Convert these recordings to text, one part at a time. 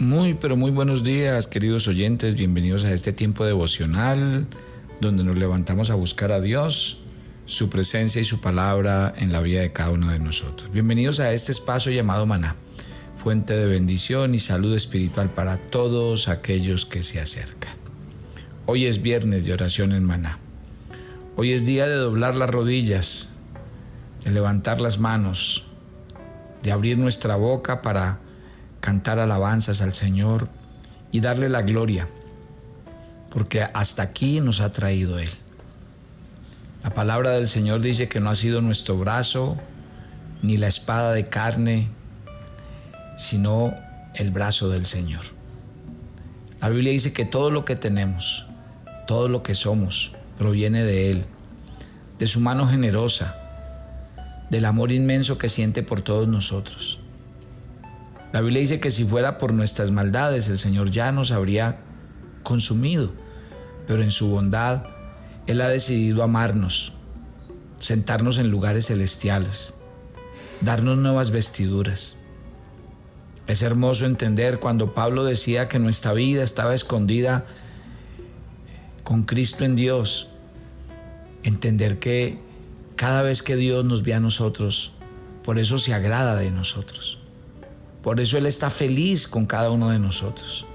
Muy, pero muy buenos días, queridos oyentes. Bienvenidos a este tiempo devocional donde nos levantamos a buscar a Dios, su presencia y su palabra en la vida de cada uno de nosotros. Bienvenidos a este espacio llamado Maná, fuente de bendición y salud espiritual para todos aquellos que se acercan. Hoy es viernes de oración en Maná. Hoy es día de doblar las rodillas, de levantar las manos, de abrir nuestra boca para cantar alabanzas al Señor y darle la gloria, porque hasta aquí nos ha traído Él. La palabra del Señor dice que no ha sido nuestro brazo ni la espada de carne, sino el brazo del Señor. La Biblia dice que todo lo que tenemos, todo lo que somos, proviene de Él, de su mano generosa, del amor inmenso que siente por todos nosotros. La Biblia dice que si fuera por nuestras maldades, el Señor ya nos habría consumido, pero en su bondad, Él ha decidido amarnos, sentarnos en lugares celestiales, darnos nuevas vestiduras. Es hermoso entender cuando Pablo decía que nuestra vida estaba escondida con Cristo en Dios, entender que cada vez que Dios nos ve a nosotros, por eso se agrada de nosotros. Por eso Él está feliz con cada uno de nosotros.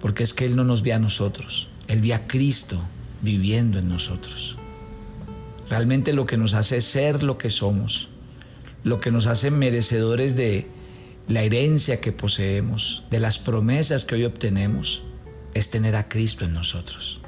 Porque es que Él no nos ve a nosotros. Él ve a Cristo viviendo en nosotros. Realmente lo que nos hace ser lo que somos, lo que nos hace merecedores de la herencia que poseemos, de las promesas que hoy obtenemos, es tener a Cristo en nosotros.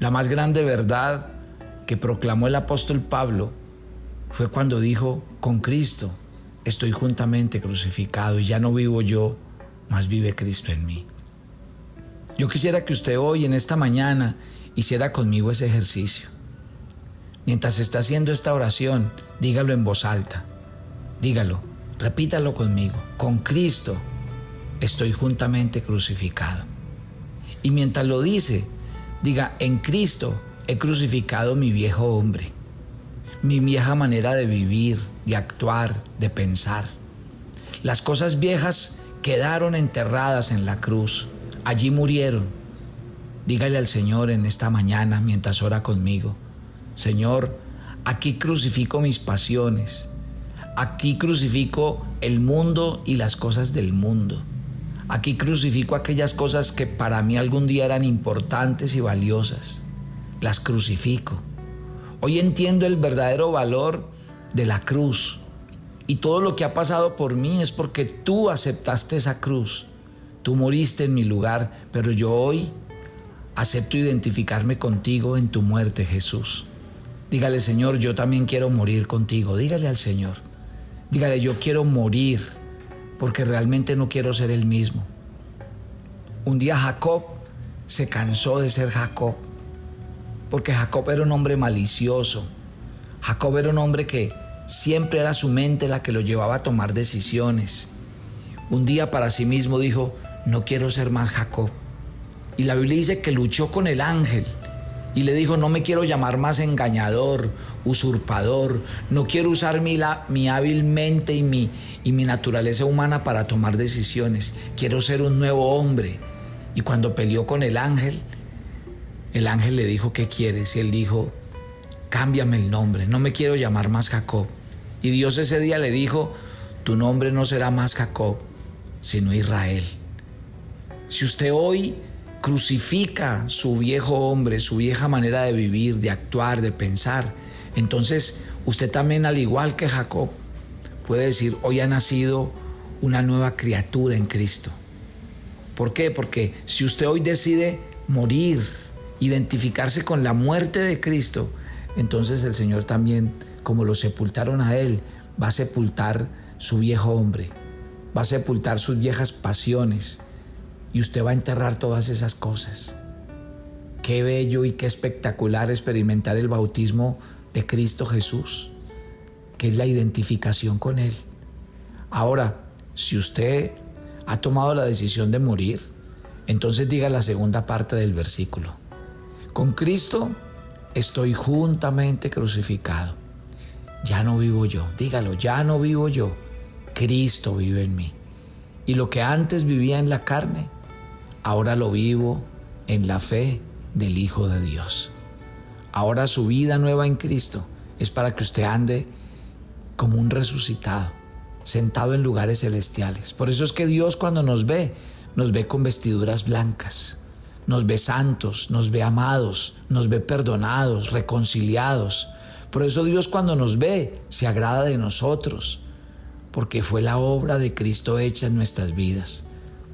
La más grande verdad que proclamó el apóstol Pablo fue cuando dijo, con Cristo estoy juntamente crucificado y ya no vivo yo, mas vive Cristo en mí. Yo quisiera que usted hoy, en esta mañana, hiciera conmigo ese ejercicio. Mientras está haciendo esta oración, dígalo en voz alta. Dígalo, repítalo conmigo. Con Cristo estoy juntamente crucificado. Y mientras lo dice, diga, en Cristo he crucificado mi viejo hombre mi vieja manera de vivir, de actuar, de pensar. Las cosas viejas quedaron enterradas en la cruz, allí murieron. Dígale al Señor en esta mañana mientras ora conmigo, Señor, aquí crucifico mis pasiones, aquí crucifico el mundo y las cosas del mundo. Aquí crucifico aquellas cosas que para mí algún día eran importantes y valiosas. Las crucifico. Hoy entiendo el verdadero valor de la cruz. Y todo lo que ha pasado por mí es porque tú aceptaste esa cruz. Tú moriste en mi lugar, pero yo hoy acepto identificarme contigo en tu muerte, Jesús. Dígale, Señor, yo también quiero morir contigo. Dígale al Señor. Dígale, yo quiero morir porque realmente no quiero ser el mismo. Un día Jacob se cansó de ser Jacob porque Jacob era un hombre malicioso. Jacob era un hombre que siempre era su mente la que lo llevaba a tomar decisiones. Un día para sí mismo dijo, no quiero ser más Jacob. Y la Biblia dice que luchó con el ángel y le dijo, no me quiero llamar más engañador, usurpador, no quiero usar mi, mi hábil mente y mi, y mi naturaleza humana para tomar decisiones, quiero ser un nuevo hombre. Y cuando peleó con el ángel, el ángel le dijo, ¿qué quieres? Y él dijo, cámbiame el nombre, no me quiero llamar más Jacob. Y Dios ese día le dijo, tu nombre no será más Jacob, sino Israel. Si usted hoy crucifica su viejo hombre, su vieja manera de vivir, de actuar, de pensar, entonces usted también, al igual que Jacob, puede decir, hoy ha nacido una nueva criatura en Cristo. ¿Por qué? Porque si usted hoy decide morir, identificarse con la muerte de Cristo, entonces el Señor también, como lo sepultaron a Él, va a sepultar su viejo hombre, va a sepultar sus viejas pasiones y usted va a enterrar todas esas cosas. Qué bello y qué espectacular experimentar el bautismo de Cristo Jesús, que es la identificación con Él. Ahora, si usted ha tomado la decisión de morir, entonces diga la segunda parte del versículo. Con Cristo estoy juntamente crucificado. Ya no vivo yo, dígalo, ya no vivo yo. Cristo vive en mí. Y lo que antes vivía en la carne, ahora lo vivo en la fe del Hijo de Dios. Ahora su vida nueva en Cristo es para que usted ande como un resucitado, sentado en lugares celestiales. Por eso es que Dios cuando nos ve, nos ve con vestiduras blancas, nos ve santos, nos ve amados, nos ve perdonados, reconciliados. Por eso Dios cuando nos ve se agrada de nosotros, porque fue la obra de Cristo hecha en nuestras vidas.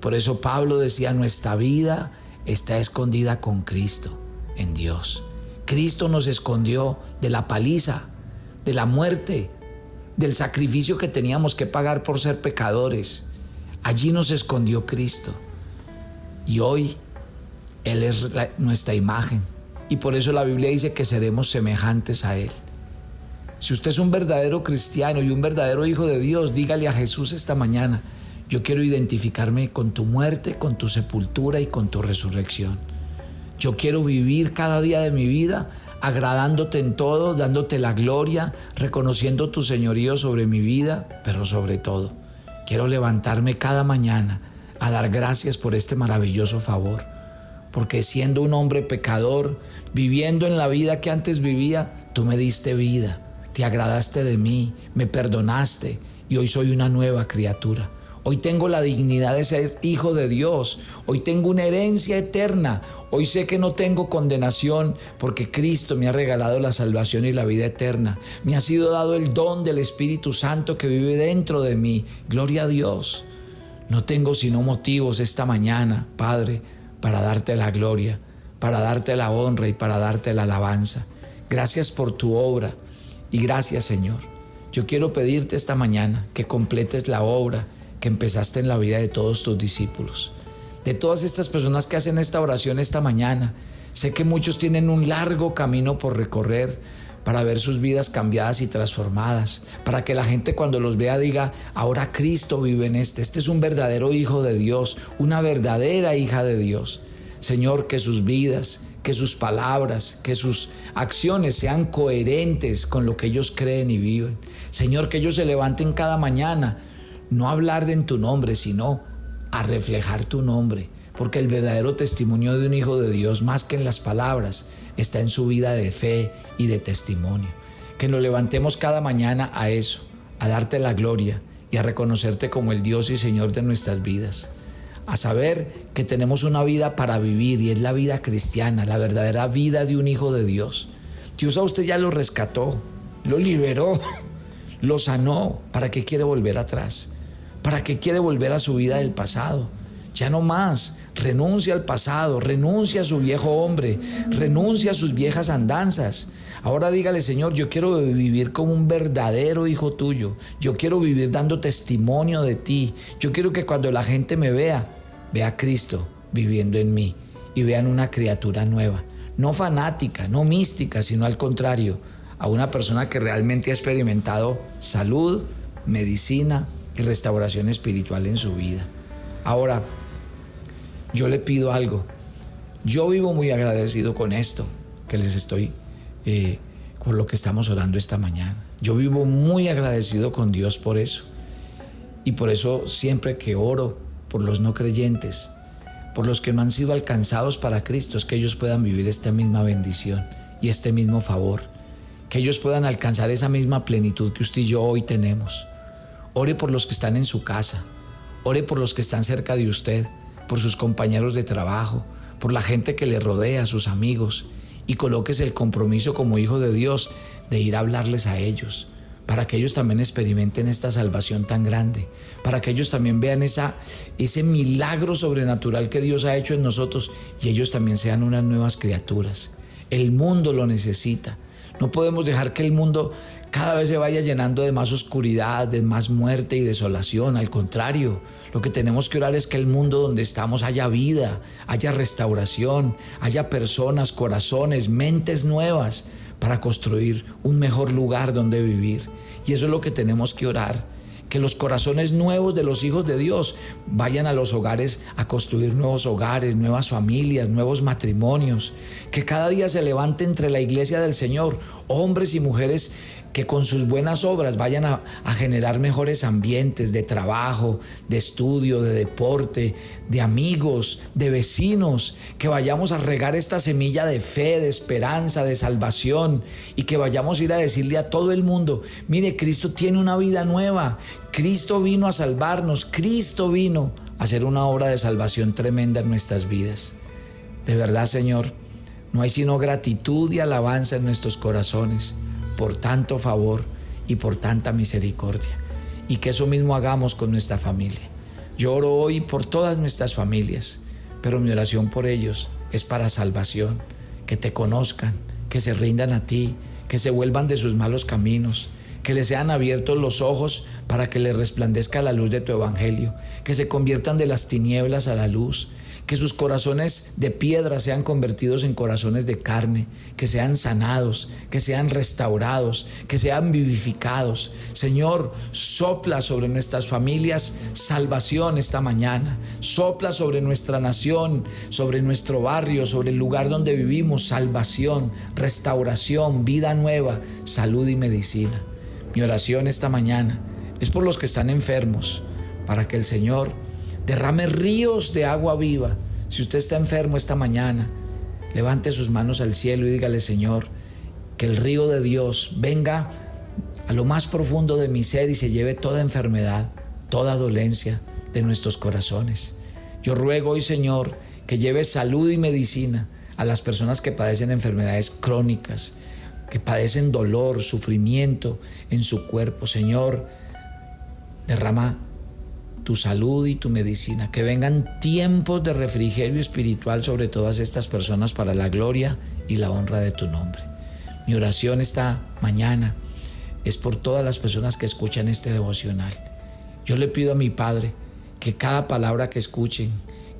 Por eso Pablo decía, nuestra vida está escondida con Cristo, en Dios. Cristo nos escondió de la paliza, de la muerte, del sacrificio que teníamos que pagar por ser pecadores. Allí nos escondió Cristo. Y hoy él es nuestra imagen y por eso la Biblia dice que seremos semejantes a Él. Si usted es un verdadero cristiano y un verdadero hijo de Dios, dígale a Jesús esta mañana, yo quiero identificarme con tu muerte, con tu sepultura y con tu resurrección. Yo quiero vivir cada día de mi vida agradándote en todo, dándote la gloria, reconociendo tu señorío sobre mi vida, pero sobre todo, quiero levantarme cada mañana a dar gracias por este maravilloso favor porque siendo un hombre pecador, viviendo en la vida que antes vivía, tú me diste vida, te agradaste de mí, me perdonaste y hoy soy una nueva criatura. Hoy tengo la dignidad de ser hijo de Dios. Hoy tengo una herencia eterna. Hoy sé que no tengo condenación porque Cristo me ha regalado la salvación y la vida eterna. Me ha sido dado el don del Espíritu Santo que vive dentro de mí. Gloria a Dios. No tengo sino motivos esta mañana, Padre, para darte la gloria, para darte la honra y para darte la alabanza. Gracias por tu obra y gracias Señor. Yo quiero pedirte esta mañana que completes la obra que empezaste en la vida de todos tus discípulos. De todas estas personas que hacen esta oración esta mañana, sé que muchos tienen un largo camino por recorrer para ver sus vidas cambiadas y transformadas, para que la gente cuando los vea diga, ahora Cristo vive en este, este es un verdadero hijo de Dios, una verdadera hija de Dios. Señor, que sus vidas, que sus palabras, que sus acciones sean coherentes con lo que ellos creen y viven. Señor, que ellos se levanten cada mañana, no a hablar de en tu nombre, sino a reflejar tu nombre, porque el verdadero testimonio de un hijo de Dios, más que en las palabras, está en su vida de fe y de testimonio. Que nos levantemos cada mañana a eso, a darte la gloria y a reconocerte como el Dios y Señor de nuestras vidas. A saber que tenemos una vida para vivir y es la vida cristiana, la verdadera vida de un hijo de Dios. Dios a usted ya lo rescató, lo liberó, lo sanó. ¿Para qué quiere volver atrás? ¿Para qué quiere volver a su vida del pasado? Ya no más. Renuncia al pasado, renuncia a su viejo hombre, renuncia a sus viejas andanzas. Ahora dígale, Señor, yo quiero vivir como un verdadero hijo tuyo. Yo quiero vivir dando testimonio de ti. Yo quiero que cuando la gente me vea, vea a Cristo viviendo en mí y vean una criatura nueva. No fanática, no mística, sino al contrario, a una persona que realmente ha experimentado salud, medicina y restauración espiritual en su vida. Ahora, yo le pido algo. Yo vivo muy agradecido con esto que les estoy, eh, con lo que estamos orando esta mañana. Yo vivo muy agradecido con Dios por eso. Y por eso siempre que oro por los no creyentes, por los que no han sido alcanzados para Cristo, es que ellos puedan vivir esta misma bendición y este mismo favor. Que ellos puedan alcanzar esa misma plenitud que usted y yo hoy tenemos. Ore por los que están en su casa. Ore por los que están cerca de usted por sus compañeros de trabajo, por la gente que le rodea, sus amigos, y coloques el compromiso como hijo de Dios de ir a hablarles a ellos, para que ellos también experimenten esta salvación tan grande, para que ellos también vean esa, ese milagro sobrenatural que Dios ha hecho en nosotros y ellos también sean unas nuevas criaturas. El mundo lo necesita. No podemos dejar que el mundo cada vez se vaya llenando de más oscuridad, de más muerte y desolación. Al contrario, lo que tenemos que orar es que el mundo donde estamos haya vida, haya restauración, haya personas, corazones, mentes nuevas para construir un mejor lugar donde vivir. Y eso es lo que tenemos que orar que los corazones nuevos de los hijos de Dios vayan a los hogares a construir nuevos hogares, nuevas familias, nuevos matrimonios, que cada día se levante entre la iglesia del Señor hombres y mujeres que con sus buenas obras vayan a, generar mejores ambientes de trabajo, de estudio, de deporte, de amigos, de vecinos, que vayamos a regar esta semilla de fe, de esperanza, de salvación y que vayamos a ir a decirle a todo el mundo, mire, Cristo tiene una vida nueva, Cristo vino a salvarnos, Cristo vino a hacer una obra de salvación tremenda en nuestras vidas. De verdad, Señor, no hay sino gratitud y alabanza en nuestros corazones por tanto favor y por tanta misericordia. Y que eso mismo hagamos con nuestra familia. Yo oro hoy por todas nuestras familias, pero mi oración por ellos es para salvación, que te conozcan, que se rindan a ti, que se vuelvan de sus malos caminos, que les sean abiertos los ojos para que les resplandezca la luz de tu evangelio, que se conviertan de las tinieblas a la luz, que sus corazones de piedra sean convertidos en corazones de carne, que sean sanados, que sean restaurados, que sean vivificados. Señor, sopla sobre nuestras familias salvación esta mañana, sopla sobre nuestra nación, sobre nuestro barrio, sobre el lugar donde vivimos, salvación, restauración, vida nueva, salud y medicina. Mi oración esta mañana es por los que están enfermos, para que el Señor derrame ríos de agua viva. Si usted está enfermo esta mañana, levante sus manos al cielo y dígale, Señor, que el río de Dios venga a lo más profundo de mi sed y se lleve toda enfermedad, toda dolencia de nuestros corazones. Yo ruego hoy, Señor, que lleve salud y medicina a las personas que padecen enfermedades crónicas, que padecen dolor, sufrimiento en su cuerpo. Señor, derrama tu salud y tu medicina, que vengan tiempos de refrigerio espiritual sobre todas estas personas para la gloria y la honra de tu nombre. Mi oración esta mañana es por todas las personas que escuchan este devocional. Yo le pido a mi Padre que cada palabra que escuchen,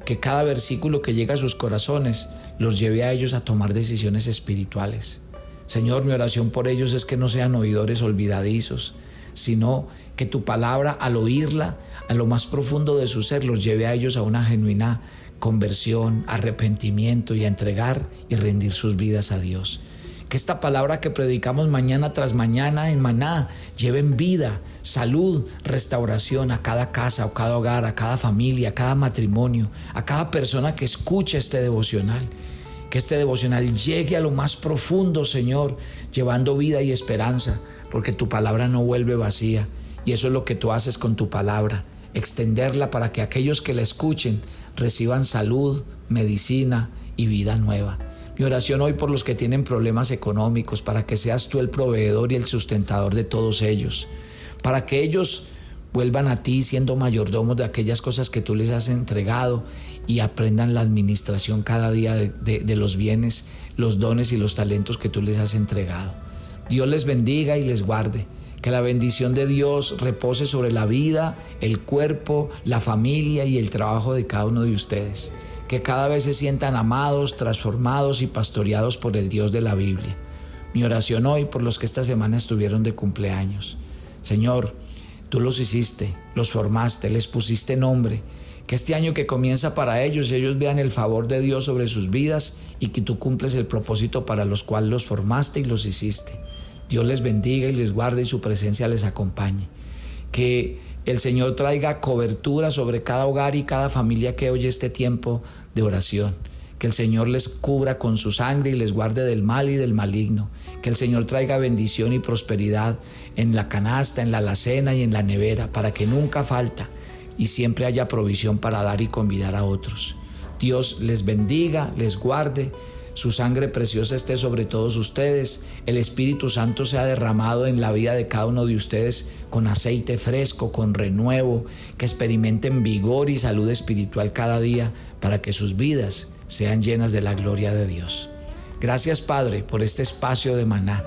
que cada versículo que llega a sus corazones los lleve a ellos a tomar decisiones espirituales. Señor, mi oración por ellos es que no sean oidores olvidadizos, sino que tu palabra al oírla a lo más profundo de su ser los lleve a ellos a una genuina conversión, arrepentimiento y a entregar y rendir sus vidas a Dios. Que esta palabra que predicamos mañana tras mañana en Maná lleve en vida, salud, restauración a cada casa, a cada hogar, a cada familia, a cada matrimonio, a cada persona que escuche este devocional que este devocional llegue a lo más profundo, Señor, llevando vida y esperanza, porque tu palabra no vuelve vacía. Y eso es lo que tú haces con tu palabra, extenderla para que aquellos que la escuchen reciban salud, medicina y vida nueva. Mi oración hoy por los que tienen problemas económicos, para que seas tú el proveedor y el sustentador de todos ellos, para que ellos vuelvan a ti siendo mayordomos de aquellas cosas que tú les has entregado y aprendan la administración cada día de, los bienes, los dones y los talentos que tú les has entregado. Dios les bendiga y les guarde. Que la bendición de Dios repose sobre la vida, el cuerpo, la familia y el trabajo de cada uno de ustedes. Que cada vez se sientan amados, transformados y pastoreados por el Dios de la Biblia. Mi oración hoy por los que esta semana estuvieron de cumpleaños. Señor, Tú los hiciste, los formaste, les pusiste nombre. Que este año que comienza para ellos, ellos vean el favor de Dios sobre sus vidas y que tú cumples el propósito para los cuales los formaste y los hiciste. Dios les bendiga y les guarde y su presencia les acompañe. Que el Señor traiga cobertura sobre cada hogar y cada familia que oye este tiempo de oración que el Señor les cubra con su sangre y les guarde del mal y del maligno, que el Señor traiga bendición y prosperidad en la canasta, en la alacena y en la nevera, para que nunca falta y siempre haya provisión para dar y convidar a otros. Dios les bendiga, les guarde, su sangre preciosa esté sobre todos ustedes, el Espíritu Santo sea derramado en la vida de cada uno de ustedes con aceite fresco, con renuevo, que experimenten vigor y salud espiritual cada día para que sus vidas sean llenas de la gloria de Dios. Gracias Padre por este espacio de maná,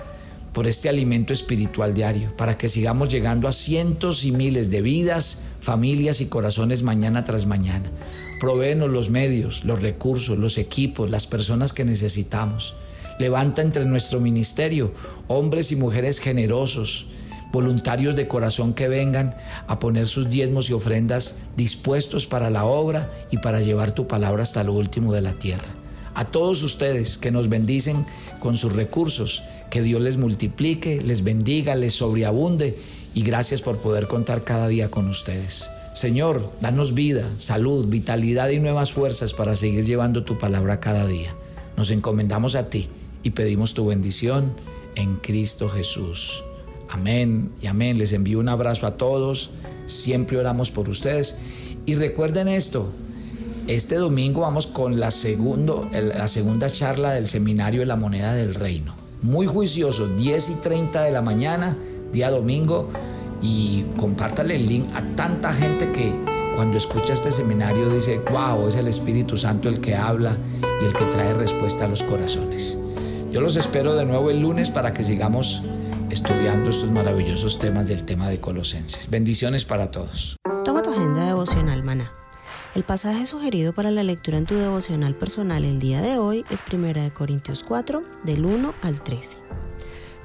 por este alimento espiritual diario, para que sigamos llegando a cientos y miles de vidas, familias y corazones mañana tras mañana. Provéenos los medios, los recursos, los equipos, las personas que necesitamos. Levanta entre nuestro ministerio hombres y mujeres generosos, voluntarios de corazón que vengan a poner sus diezmos y ofrendas dispuestos para la obra y para llevar tu palabra hasta lo último de la tierra. A todos ustedes que nos bendicen con sus recursos, que Dios les multiplique, les bendiga, les sobreabunde y gracias por poder contar cada día con ustedes. Señor, danos vida, salud, vitalidad y nuevas fuerzas para seguir llevando tu palabra cada día. Nos encomendamos a ti y pedimos tu bendición en Cristo Jesús. Amén y amén. Les envío un abrazo a todos. Siempre oramos por ustedes. Y recuerden esto, este domingo vamos con la, segundo, la segunda charla del Seminario de la Moneda del Reino. Muy juicioso, 10 y 30 de la mañana, día domingo y compártale el link a tanta gente que cuando escucha este seminario dice, wow, es el Espíritu Santo el que habla y el que trae respuesta a los corazones. Yo los espero de nuevo el lunes para que sigamos estudiando estos maravillosos temas del tema de Colosenses. Bendiciones para todos. Toma tu agenda devocional, maná. El pasaje sugerido para la lectura en tu devocional personal el día de hoy es 1 Corintios 4, del 1 al 13.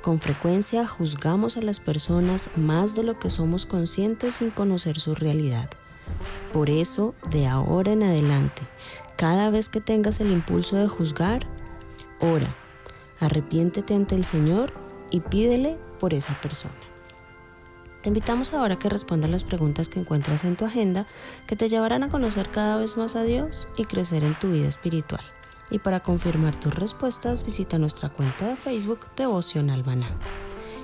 Con frecuencia juzgamos a las personas más de lo que somos conscientes sin conocer su realidad. Por eso, de ahora en adelante, cada vez que tengas el impulso de juzgar, ora, arrepiéntete ante el Señor y pídele por esa persona. Te invitamos ahora a que respondas las preguntas que encuentras en tu agenda que te llevarán a conocer cada vez más a Dios y crecer en tu vida espiritual. Y para confirmar tus respuestas, visita nuestra cuenta de Facebook Devocional Maná.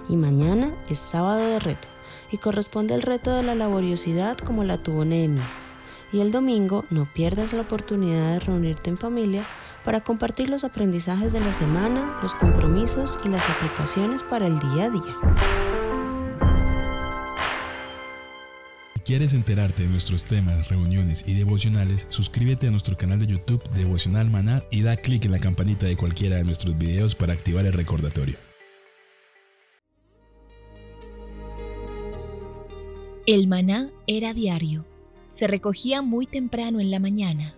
Y mañana es sábado de reto y corresponde el reto de la laboriosidad como la tuvo Nehemías. Y el domingo no pierdas la oportunidad de reunirte en familia para compartir los aprendizajes de la semana, los compromisos y las aplicaciones para el día a día. quieres enterarte de nuestros temas, reuniones y devocionales, suscríbete a nuestro canal de YouTube Devocional Maná y da clic en la campanita de cualquiera de nuestros videos para activar el recordatorio. El maná era diario. Se recogía muy temprano en la mañana.